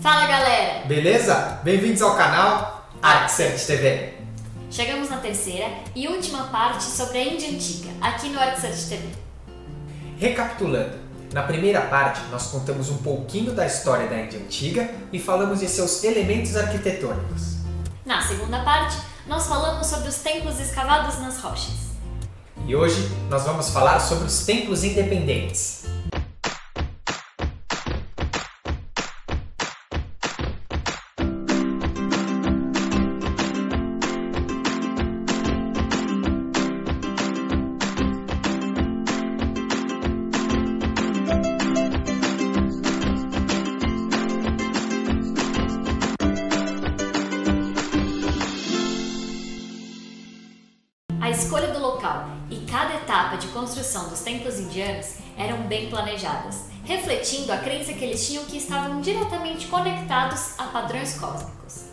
Fala galera! Beleza? Bem-vindos ao canal ArcSearch TV. Chegamos na terceira e última parte sobre a Índia Antiga, aqui no ArcSearch TV. Recapitulando, na primeira parte nós contamos um pouquinho da história da Índia Antiga e falamos de seus elementos arquitetônicos. Na segunda parte, nós falamos sobre os templos escavados nas rochas. E hoje nós vamos falar sobre os templos independentes. A escolha do local e cada etapa de construção dos templos indianos eram bem planejadas, refletindo a crença que eles tinham que estavam diretamente conectados a padrões cósmicos.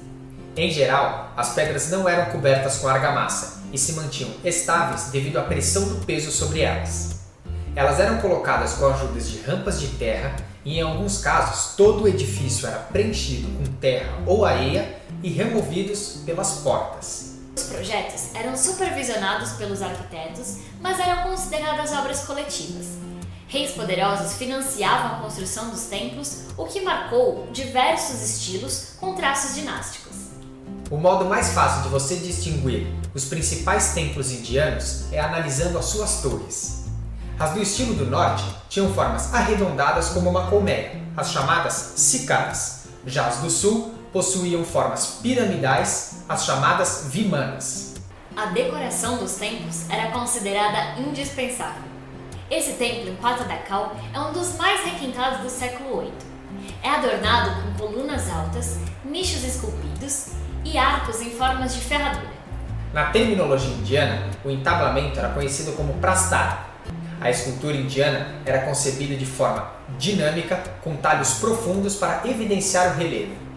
Em geral, as pedras não eram cobertas com argamassa e se mantinham estáveis devido à pressão do peso sobre elas. Elas eram colocadas com a ajuda de rampas de terra e, em alguns casos, todo o edifício era preenchido com terra ou areia e removidos pelas portas. Os projetos eram supervisionados pelos arquitetos, mas eram consideradas obras coletivas. Reis poderosos financiavam a construção dos templos, o que marcou diversos estilos com traços dinásticos. O modo mais fácil de você distinguir os principais templos indianos é analisando as suas torres. As do estilo do norte tinham formas arredondadas como uma colmeia, as chamadas cicadas. Já as do sul possuíam formas piramidais, as chamadas vimanas. A decoração dos templos era considerada indispensável. Esse templo em Pata da Cal é um dos mais requintados do século VIII. É adornado com colunas altas, nichos esculpidos e arcos em formas de ferradura. Na terminologia indiana, o entablamento era conhecido como prastara. A escultura indiana era concebida de forma dinâmica, com talhos profundos para evidenciar o relevo.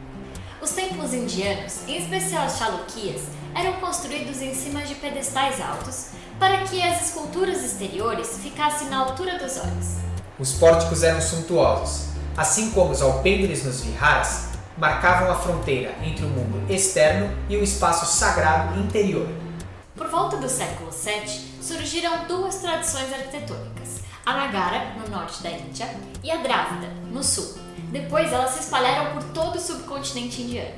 Os templos indianos, em especial as chaluquias, eram construídos em cima de pedestais altos para que as esculturas exteriores ficassem na altura dos olhos. Os pórticos eram suntuosos, assim como os alpendres nos viharas marcavam a fronteira entre o mundo externo e o espaço sagrado interior. Por volta do século VII, surgiram duas tradições arquitetônicas, a Nagara, no norte da Índia, e a Drávida, no sul. Depois elas se espalharam por todo o subcontinente indiano.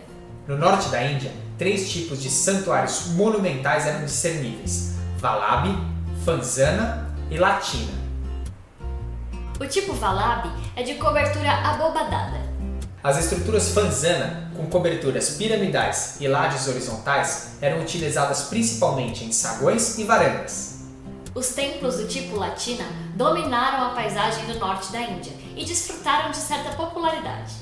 No norte da Índia, três tipos de santuários monumentais eram discerníveis: Vallabhi, Fanzana e Latina. O tipo Vallabhi é de cobertura abobadada. As estruturas Fanzana, com coberturas piramidais e lajes horizontais, eram utilizadas principalmente em saguões e varandas. Os templos do tipo Latina dominaram a paisagem do norte da Índia e desfrutaram de certa popularidade.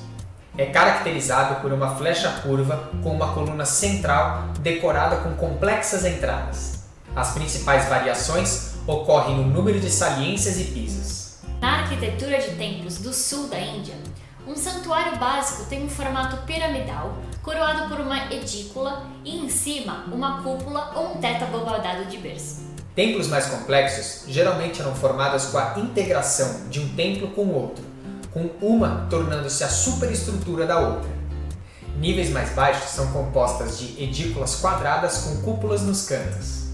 É caracterizado por uma flecha curva com uma coluna central decorada com complexas entradas. As principais variações ocorrem no número de saliências e pisos. Na arquitetura de templos do sul da Índia, um santuário básico tem um formato piramidal, coroado por uma edícula e em cima uma cúpula ou um teto abobadado de berço. Templos mais complexos geralmente eram formados com a integração de um templo com outro, com uma tornando-se a superestrutura da outra. Níveis mais baixos são compostas de edículas quadradas com cúpulas nos cantos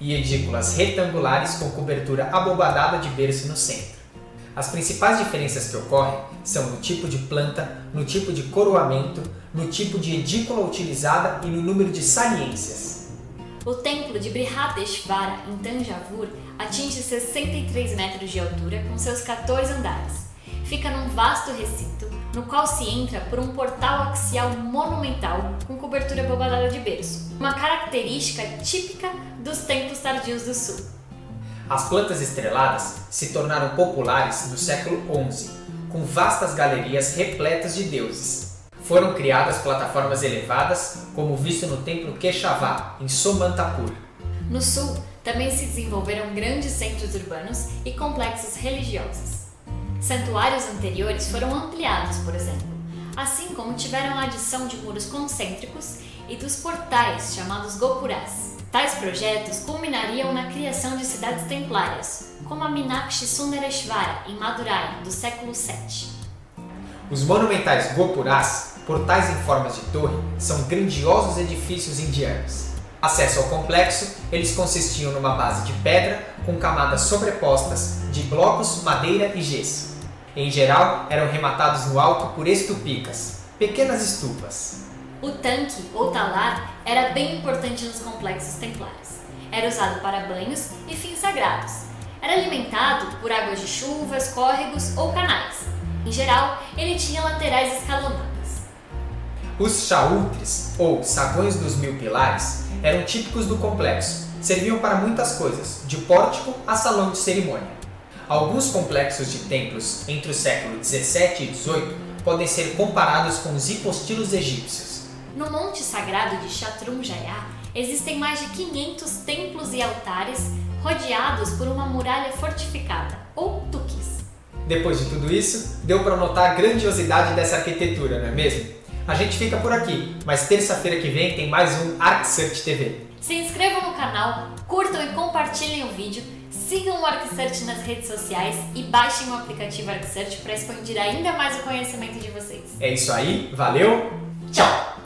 e edículas retangulares com cobertura abobadada de berço no centro. As principais diferenças que ocorrem são no tipo de planta, no tipo de coroamento, no tipo de edícula utilizada e no número de saliências. O templo de Brihadeshvara, em Tanjavur, atinge 63 metros de altura com seus 14 andares. Fica num vasto recinto, no qual se entra por um portal axial monumental com cobertura abobadada de berço, uma característica típica dos templos tardios do sul. As plantas estreladas se tornaram populares no século XI, com vastas galerias repletas de deuses. Foram criadas plataformas elevadas, como visto no templo Keshava, em Somantapur. No sul, também se desenvolveram grandes centros urbanos e complexos religiosos. Santuários anteriores foram ampliados, por exemplo, assim como tiveram a adição de muros concêntricos e dos portais chamados Gopuras. Tais projetos culminariam na criação de cidades templárias, como a Minakshi Sundareshvara, em Madurai, do século VII. Os monumentais gopuras, portais em formas de torre, são grandiosos edifícios indianos. Acesso ao complexo, eles consistiam numa base de pedra com camadas sobrepostas de blocos, madeira e gesso. Em geral, eram rematados no alto por estupicas, pequenas estupas. O tanque, ou talar, era bem importante nos complexos templares. Era usado para banhos e fins sagrados. Era alimentado por águas de chuvas, córregos ou canais. Em geral, ele tinha laterais escalonadas. Os chaútres, ou sagões dos mil pilares, eram típicos do complexo. Serviam para muitas coisas, de pórtico a salão de cerimônia. Alguns complexos de templos entre o século 17 e 18 podem ser comparados com os hipostilos egípcios. No Monte Sagrado de Shatrunjaya existem mais de 500 templos e altares rodeados por uma muralha fortificada, ou tuques. Depois de tudo isso, deu para notar a grandiosidade dessa arquitetura, não é mesmo? A gente fica por aqui, mas terça-feira que vem tem mais um ArcSearch TV. Se inscrevam no canal, curtam e compartilhem o vídeo, sigam o ArcSearch nas redes sociais e baixem o aplicativo ArcSearch para expandir ainda mais o conhecimento de vocês. É isso aí, valeu, tchau!